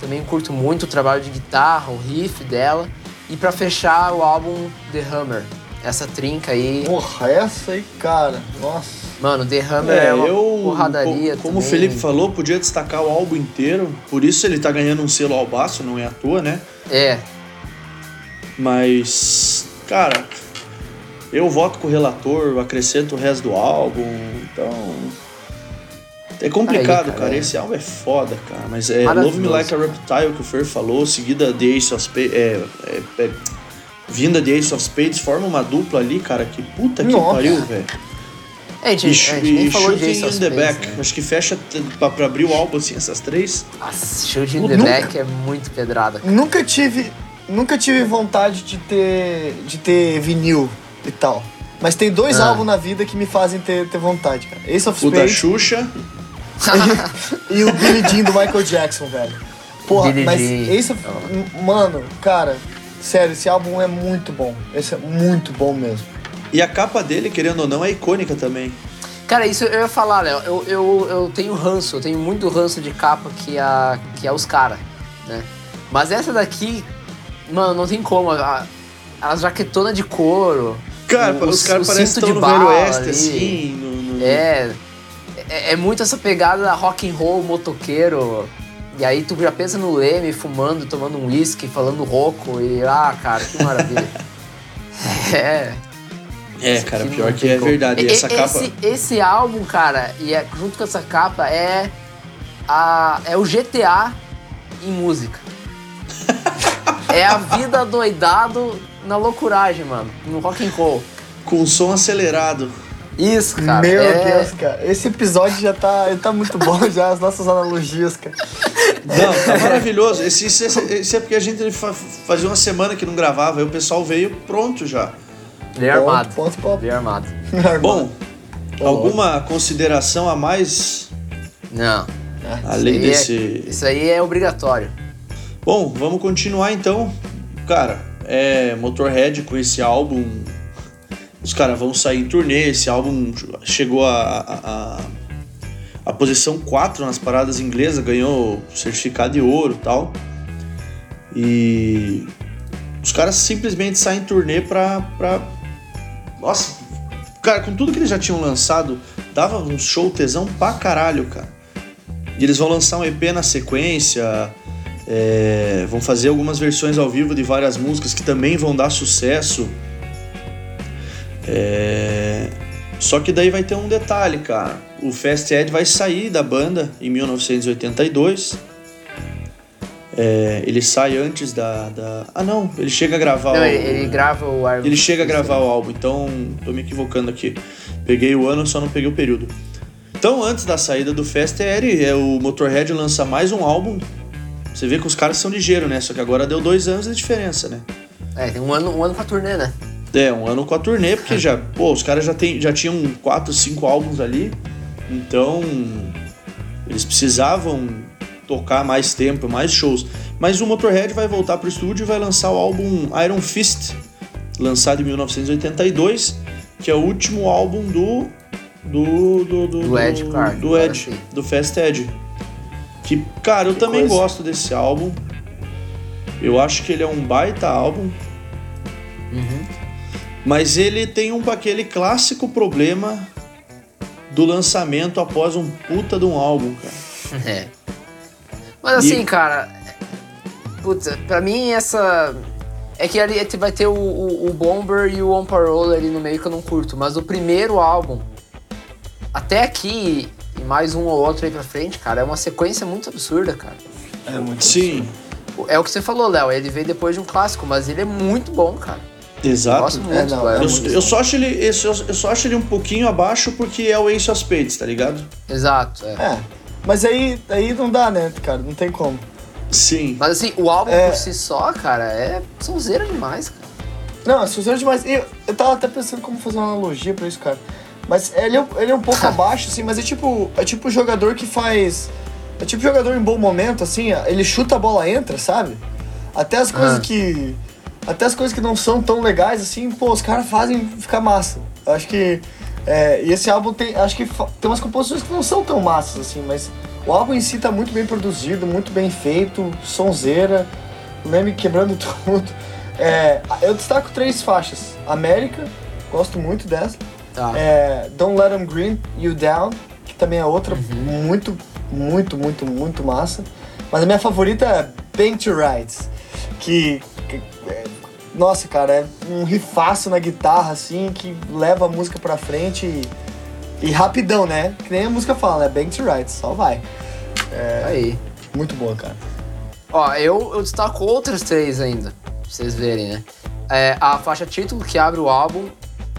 também curto muito o trabalho de guitarra, o riff dela. E para fechar o álbum The Hammer, essa trinca aí. Porra, essa aí, cara, nossa. Mano, The Hammer é, é uma eu, porradaria Como também. o Felipe falou, podia destacar o álbum inteiro. Por isso ele tá ganhando um selo albaço, não é à toa, né? É. Mas, cara, eu voto com o relator, acrescento o resto do álbum, então... É complicado, Aí, cara, cara. É. Esse álbum é foda, cara. Mas é Love Me Like a Reptile que o Fer falou, seguida de Ace of Spades. É, é, é, vinda de Ace of Spades, forma uma dupla ali, cara. Que puta que pariu, velho. É, gente, e, a gente nem falou de Ace in the Back. Né? Acho que fecha pra, pra, abrir o álbum, assim, essas três. Nossa, Shooting in the nunca, Back é muito pedrada. Cara. Nunca tive, nunca tive vontade de ter, de ter vinil e tal. Mas tem dois ah. álbuns na vida que me fazem ter, ter vontade, cara. Ace of Spades. O da Xuxa. e, [LAUGHS] e o Billy Jean do Michael Jackson, velho. Porra, Billy mas Jean. Ace of... Mano, cara, sério, esse álbum é muito bom. Esse é muito bom mesmo. E a capa dele, querendo ou não, é icônica também. Cara, isso eu ia falar, Léo. Eu, eu, eu tenho ranço, eu tenho muito ranço de capa que, a, que é os caras, né? Mas essa daqui, mano, não tem como. A, a jaquetona de couro. Cara, o, os caras parecem estão no Velho Oeste, assim. No, no... É, é, é muito essa pegada rock and roll, motoqueiro. E aí tu já pensa no Leme fumando, tomando um whisky, falando rouco e ah, cara, que maravilha. [LAUGHS] é. É, cara, pior que é verdade. E essa esse, capa... esse álbum, cara, e é, junto com essa capa, é, a, é o GTA em música. [LAUGHS] é a vida doidado na loucuragem, mano. No rock and roll. Com som acelerado. Isso, cara. Meu é... Deus, cara. Esse episódio já tá, tá muito bom já, as nossas analogias, cara. Não, tá maravilhoso. Esse, esse, esse é porque a gente fazia uma semana que não gravava, aí o pessoal veio pronto já. Veio armado. Ponto, ponto, armado. Bom, alguma consideração a mais? Não. Além isso desse. É, isso aí é obrigatório. Bom, vamos continuar então. Cara, é Motorhead com esse álbum. Os caras vão sair em turnê. Esse álbum chegou a, a, a, a posição 4 nas paradas inglesas, ganhou certificado de ouro e tal. E os caras simplesmente saem em turnê pra, pra nossa, cara, com tudo que eles já tinham lançado, dava um show tesão pra caralho, cara. E eles vão lançar um EP na sequência, é, vão fazer algumas versões ao vivo de várias músicas que também vão dar sucesso. É, só que daí vai ter um detalhe, cara. O Fast Ed vai sair da banda em 1982 é, ele sai antes da, da, Ah, não, ele chega a gravar não, o. Ele, grava o álbum. Ele chega a gravar o álbum, então tô me equivocando aqui. Peguei o ano, só não peguei o período. Então, antes da saída do Fast Air, é, o Motorhead lança mais um álbum. Você vê que os caras são ligeiros, né? Só que agora deu dois anos de diferença, né? É, tem um ano, um ano com a turnê, né? É, um ano com a turnê, porque já, pô, os caras já, tem, já tinham quatro, cinco álbuns ali. Então, eles precisavam tocar mais tempo, mais shows. Mas o Motorhead vai voltar pro estúdio e vai lançar o álbum Iron Fist, lançado em 1982, que é o último álbum do do do do, do Ed, claro, do Ed, do Fast Ed. Que, cara, eu que também coisa. gosto desse álbum. Eu acho que ele é um baita álbum. Uhum. Mas ele tem um aquele clássico problema do lançamento após um puta de um álbum, cara. [LAUGHS] É. Mas assim, e... cara. Putz, pra mim essa. É que ali vai ter o, o, o Bomber e o On Parole ali no meio que eu não curto. Mas o primeiro álbum, até aqui, e mais um ou outro aí pra frente, cara, é uma sequência muito absurda, cara. É muito Sim. É o que você falou, Léo. Ele veio depois de um clássico, mas ele é muito bom, cara. Exato. Eu muito, é, não, é eu, muito eu, só acho ele, eu, eu, só acho ele um pouquinho abaixo porque é o Ace of Spades, tá ligado? Exato, é. é. Mas aí, aí não dá, né, cara? Não tem como. Sim. Mas assim, o álbum é... por si só, cara, é sonzeira demais, cara. Não, é sonzeira demais. Eu, eu tava até pensando como fazer uma analogia pra isso, cara. Mas ele é, ele é um pouco [LAUGHS] abaixo, assim, mas é tipo, é tipo jogador que faz. É tipo jogador em bom momento, assim, ele chuta a bola, entra, sabe? Até as coisas ah. que. Até as coisas que não são tão legais, assim, pô, os caras fazem ficar massa. Eu acho que é, e esse álbum tem, acho que tem umas composições que não são tão massas assim, mas o álbum em si tá muito bem produzido, muito bem feito, sonzeira, o Leme quebrando [LAUGHS] tudo. É, eu destaco três faixas: América, gosto muito dessa. Tá. É, Don't Let Them Green You Down, que também é outra uhum. muito, muito, muito, muito massa. Mas a minha favorita é Bang to Rides, que, que nossa, cara, é um rifaço na guitarra, assim, que leva a música pra frente e, e rapidão, né? Que nem a música fala, né? Bang to Right, só vai. É, Aí. Muito boa, cara. Ó, eu, eu destaco outras três ainda, pra vocês verem, né? É, a faixa título que abre o álbum.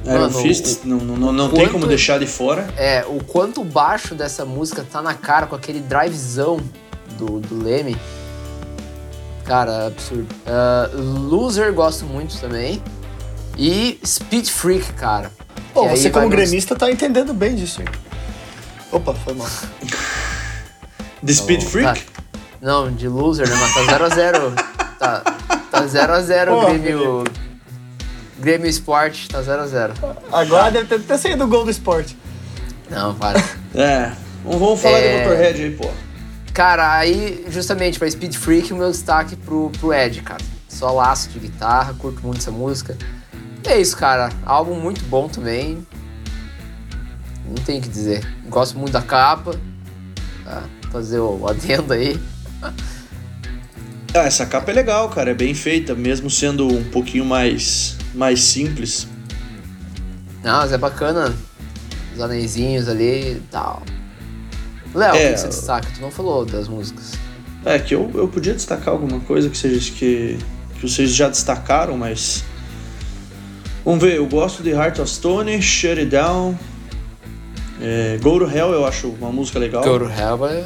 É, mano, Fist, o, não, não, não quanto, tem como deixar de fora. É, o quanto baixo dessa música tá na cara com aquele drivezão do, do Leme. Cara, absurdo. Uh, Loser gosto muito também. E Speed Freak, cara. Pô, você como gremista tá entendendo bem disso, hein? Opa, foi mal. [LAUGHS] The Speed Freak? Tá. Não, de Loser, né? Mas tá 0x0. tá 0x0 tá o Grêmio. Grêmio Sport tá 0x0. Agora deve ter, ter saído o gol do Sport. Não, para. é, vamos falar é... de Motorhead aí, pô. Cara, aí, justamente pra Speed Freak, o meu destaque pro, pro Ed, cara. Só laço de guitarra, curto muito essa música. E é isso, cara. Álbum muito bom também. Não tem o que dizer. Gosto muito da capa. Tá? Fazer o adendo aí. [LAUGHS] Ah, essa capa é legal, cara. É bem feita, mesmo sendo um pouquinho mais, mais simples. Não, mas é bacana. Os anéisinhos ali e tal. Léo, é, o que você destaca? Tu não falou das músicas. É, que eu, eu podia destacar alguma coisa que seja que, que vocês já destacaram, mas. Vamos ver, eu gosto de Heart of Stone, Shut It Down. É, Go to Hell eu acho uma música legal. Go to Hell é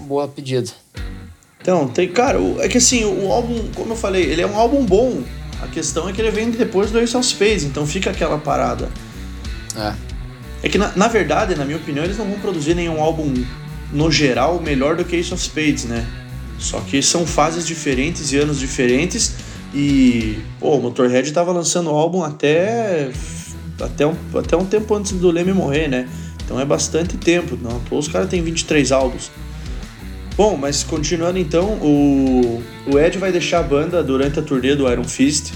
boa pedida. Então, tem, cara, é que assim, o álbum, como eu falei, ele é um álbum bom. A questão é que ele vem depois do Ace of Spades, então fica aquela parada. É. É que, na, na verdade, na minha opinião, eles não vão produzir nenhum álbum no geral, melhor do que Ace of Spades, né? Só que são fases diferentes e anos diferentes. E, pô, o Motorhead tava lançando o álbum até, até, um, até um tempo antes do Leme morrer, né? Então é bastante tempo. Não, os caras têm 23 álbuns. Bom, mas continuando então, o, o Ed vai deixar a banda durante a turnê do Iron Fist.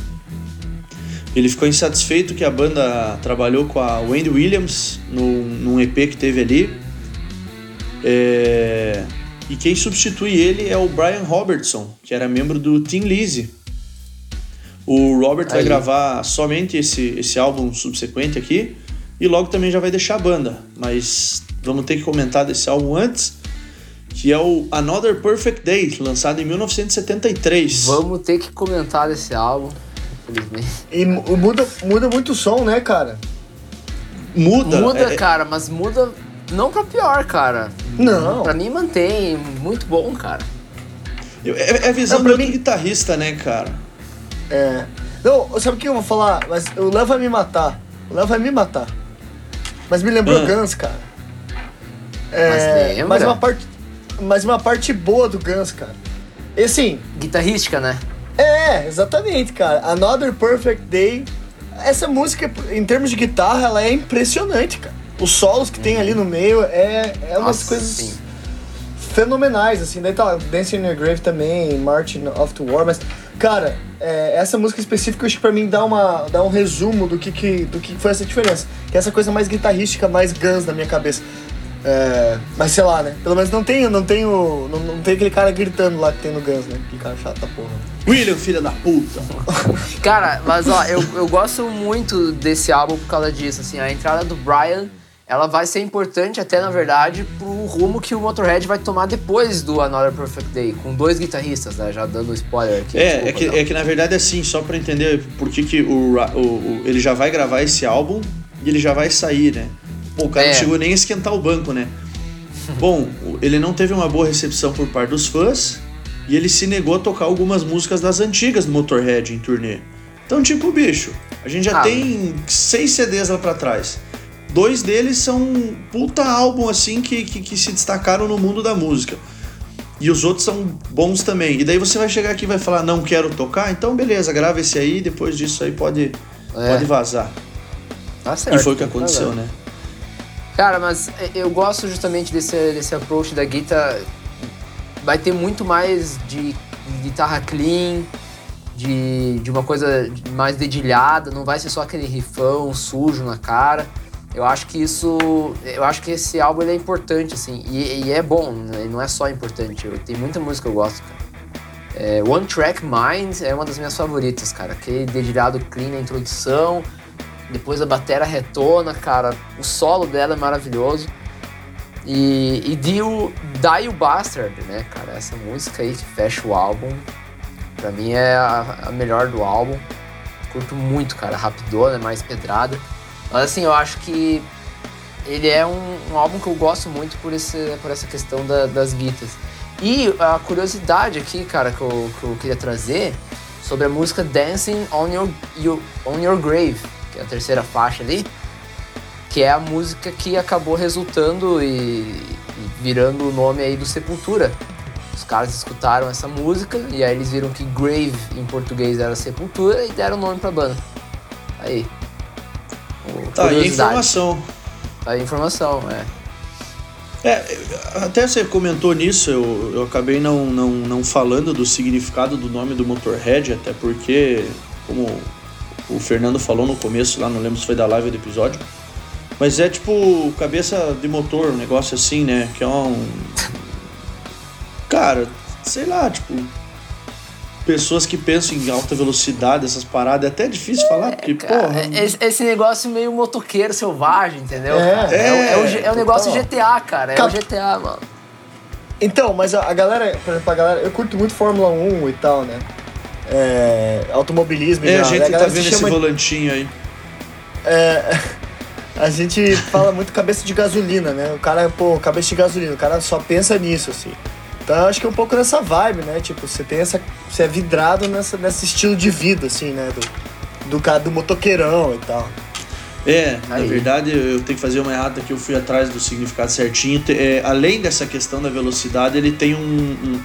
Ele ficou insatisfeito que a banda trabalhou com a Wendy Williams num, num EP que teve ali é... E quem substitui ele é o Brian Robertson, que era membro do Tim Lizzy. O Robert Aí. vai gravar somente esse, esse álbum subsequente aqui e logo também já vai deixar a banda. Mas vamos ter que comentar desse álbum antes, que é o Another Perfect Day, lançado em 1973. Vamos ter que comentar desse álbum, infelizmente. E muda, muda muito o som, né, cara? Muda. Muda, é... cara, mas muda não pra pior, cara. Não. Pra mim mantém. Muito bom, cara. É, é a visão não, do mim... guitarrista, né, cara? É. Não, sabe o que eu vou falar? Mas o Léo vai me matar. O Léo vai me matar. Mas me lembrou ah. Guns, cara. É, mas lembra? Mas uma, parte, mas uma parte boa do Guns, cara. E assim... Guitarrística, né? É, exatamente, cara. Another Perfect Day. Essa música, em termos de guitarra, ela é impressionante, cara os solos que tem ali no meio é, é umas Nossa, coisas sim. fenomenais, assim. Daí tá Dancing in Your Grave também, Marching of the War, mas, cara, é, essa música específica eu acho que pra mim dá, uma, dá um resumo do que, que, do que foi essa diferença. Que é essa coisa mais guitarrística, mais Guns na minha cabeça. É, mas sei lá, né? Pelo menos não tem, não tem, o, não, não tem aquele cara gritando lá que tem no Guns, né? Que cara chato da porra. William, filha da puta! cara, mas ó, eu, eu gosto muito desse álbum por causa disso, assim, a entrada do Brian ela vai ser importante até, na verdade, pro rumo que o Motorhead vai tomar depois do Another Perfect Day, com dois guitarristas, né? Já dando spoiler aqui. É, desculpa, é, que, é que na verdade é assim, só para entender por que, que o, o, o, ele já vai gravar esse álbum e ele já vai sair, né? Pô, o cara é. não chegou nem a esquentar o banco, né? [LAUGHS] Bom, ele não teve uma boa recepção por parte dos fãs e ele se negou a tocar algumas músicas das antigas do Motorhead em turnê. Então, tipo, bicho, a gente já ah, tem seis CDs lá pra trás. Dois deles são um puta álbum assim que, que, que, se destacaram no mundo da música. E os outros são bons também. E daí você vai chegar aqui e vai falar, não quero tocar, então beleza, grava esse aí, depois disso aí pode, é. pode vazar. Tá certo. E foi o que aconteceu, né? Cara, mas eu gosto justamente desse, desse approach da guitarra. Vai ter muito mais de guitarra clean, de, de uma coisa mais dedilhada, não vai ser só aquele rifão sujo na cara. Eu acho que isso. Eu acho que esse álbum é importante, assim. E, e é bom, né? não é só importante. Eu, tem muita música que eu gosto, cara. É, One Track Mind é uma das minhas favoritas, cara. Aquele dedilhado clean na introdução. Depois a bateria retona, cara. O solo dela é maravilhoso. E, e Dio, Die Bastard, né, cara? Essa música aí que fecha o álbum. Pra mim é a, a melhor do álbum. Curto muito, cara. Rapidona, mais pedrada. Mas assim, eu acho que ele é um, um álbum que eu gosto muito por, esse, por essa questão da, das guitas. E a curiosidade aqui, cara, que eu, que eu queria trazer sobre a música Dancing on Your, you, on Your Grave, que é a terceira faixa ali, que é a música que acabou resultando e, e virando o nome aí do Sepultura. Os caras escutaram essa música e aí eles viram que Grave em português era Sepultura e deram o nome pra banda. Aí. Tá aí informação. Tá aí informação, é. É, até você comentou nisso, eu, eu acabei não, não, não falando do significado do nome do Motorhead, até porque, como o Fernando falou no começo, lá não lembro se foi da live do episódio, mas é tipo cabeça de motor, um negócio assim, né? Que é um. [LAUGHS] Cara, sei lá, tipo, pessoas que pensam em alta velocidade, essas paradas, é até difícil falar, porque, cara, porra. Esse, esse, negócio meio motoqueiro selvagem, entendeu? É, é, é, é, o, é o negócio GTA, cara. É Cap... o GTA, mano. Então, mas a, a, galera, por exemplo, a galera, eu curto muito Fórmula 1 e tal, né? É, automobilismo É, já, a gente a tá vendo esse volantinho aí. É. [LAUGHS] A gente fala muito cabeça de gasolina, né? O cara, pô, cabeça de gasolina, o cara só pensa nisso, assim. Então acho que é um pouco nessa vibe, né? Tipo, você tem essa. Você é vidrado nessa, nesse estilo de vida, assim, né? Do, do cara do motoqueirão e tal. É, Aí. na verdade eu tenho que fazer uma errata que eu fui atrás do significado certinho. É, além dessa questão da velocidade, ele tem um, um,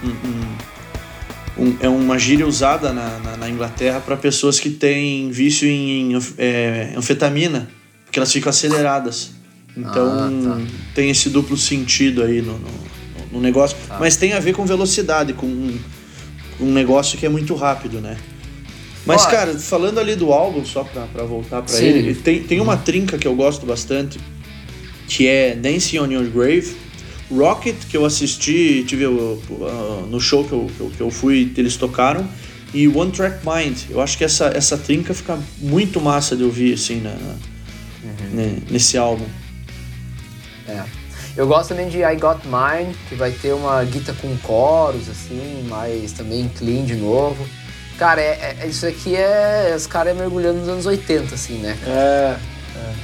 um, um é uma gíria usada na, na, na Inglaterra para pessoas que têm vício em, em é, anfetamina, porque elas ficam aceleradas. Então ah, tá. tem esse duplo sentido aí no, no no negócio, ah. mas tem a ver com velocidade, com um, um negócio que é muito rápido, né? Mas, cara, falando ali do álbum, só pra, pra voltar pra Sim. ele, tem, tem uma trinca que eu gosto bastante, que é Dancing on Your Grave, Rocket, que eu assisti, tive uh, no show que eu, que eu, que eu fui, eles tocaram, e One Track Mind. Eu acho que essa, essa trinca fica muito massa de ouvir, assim, na, uhum. né, nesse álbum. É. Eu gosto também de I Got Mine, que vai ter uma guitarra com coros, assim, mas também clean de novo. Cara, é, é isso aqui é. Os caras é mergulhando nos anos 80, assim, né? É.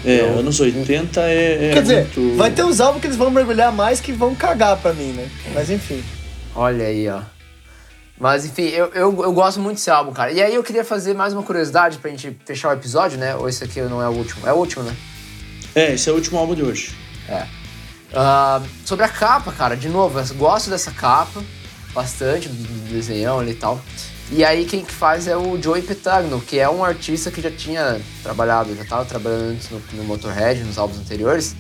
É, é anos 80 é. é Quer dizer, muito... vai ter uns álbuns que eles vão mergulhar mais que vão cagar pra mim, né? Mas enfim. Olha aí, ó. Mas enfim, eu, eu, eu gosto muito desse álbum, cara. E aí eu queria fazer mais uma curiosidade pra gente fechar o episódio, né? Ou esse aqui não é o último? É o último, né? É, esse é o último álbum de hoje. É. Uh, sobre a capa, cara, de novo, eu gosto dessa capa bastante, do desenhão ali e tal. E aí quem que faz é o Joey Petagno, que é um artista que já tinha trabalhado, já estava trabalhando antes no, no, Motorhead, nos álbuns anteriores.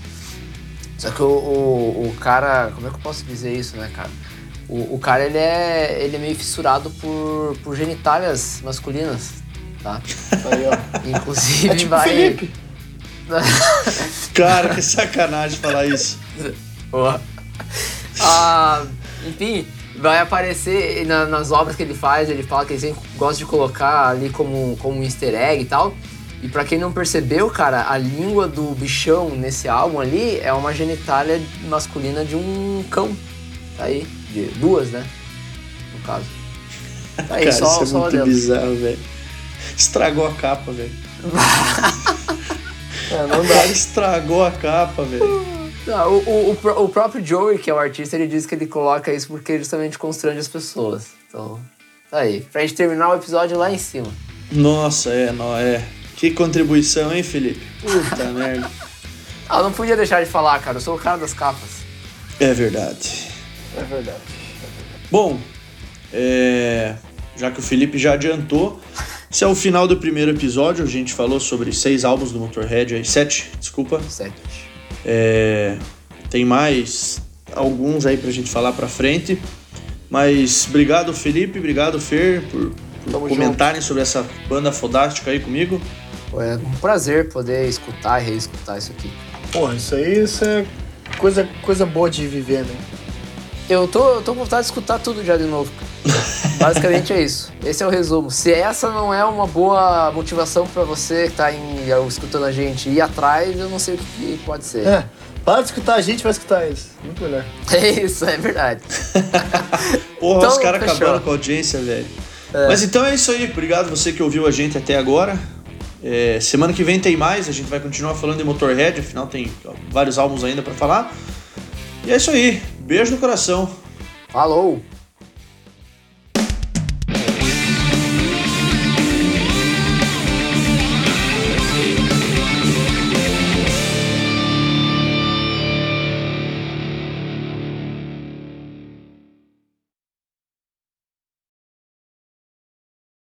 Só que o, o, o, cara, como é que eu posso dizer isso, né, cara? O, o cara, ele é, ele é meio fissurado por, por genitálias masculinas, tá? Aí, ó. Inclusive é tipo vai... Felipe. [LAUGHS] cara, que sacanagem falar isso. ah, enfim, vai aparecer na, nas obras que ele faz, ele fala que ele gosta de colocar ali como, como um easter egg e tal. E pra quem não percebeu, cara, a língua do bichão nesse álbum ali é uma genitália masculina de um cão. Tá aí, de duas, né? No caso. Tá aí, cara, só, isso é muito bizarro, velho. Estragou a capa, velho. [LAUGHS] é, não dá. Estragou a capa, velho. Não, o, o, o, próprio Joey, que é o artista, ele diz que ele coloca isso porque justamente constrange as pessoas. Então, tá aí. Pra gente terminar o episódio lá em cima. Nossa, é, não, é. Que contribuição, hein, Felipe? Puta [LAUGHS] merda. Ah, não podia deixar de falar, cara. Eu sou o cara das capas. É verdade. É verdade. Bom, é... já que o Felipe já adiantou, esse é o final do primeiro episódio. A gente falou sobre seis álbuns do Motorhead aí. Sete, desculpa. Sete. É, tem mais alguns aí pra gente falar pra frente. Mas obrigado, Felipe, obrigado, Fer, por, por comentarem junto. sobre essa banda fodástica aí comigo. É um prazer poder escutar e reescutar isso aqui. Pô, isso aí isso é coisa, coisa boa de viver, né? Eu tô, eu tô com vontade de escutar tudo já de novo. [LAUGHS] Basicamente é isso. Esse é o resumo. Se essa não é uma boa motivação para você que tá em, escutando a gente ir atrás, eu não sei o que pode ser. É. Para de escutar a gente, vai escutar eles. Muito melhor. [LAUGHS] É isso, é verdade. [LAUGHS] Porra, então, os caras acabando com a audiência, velho. É. Mas então é isso aí. Obrigado você que ouviu a gente até agora. É, semana que vem tem mais. A gente vai continuar falando de Motorhead. Afinal, tem vários álbuns ainda para falar. E é isso aí. Beijo no coração. Falou!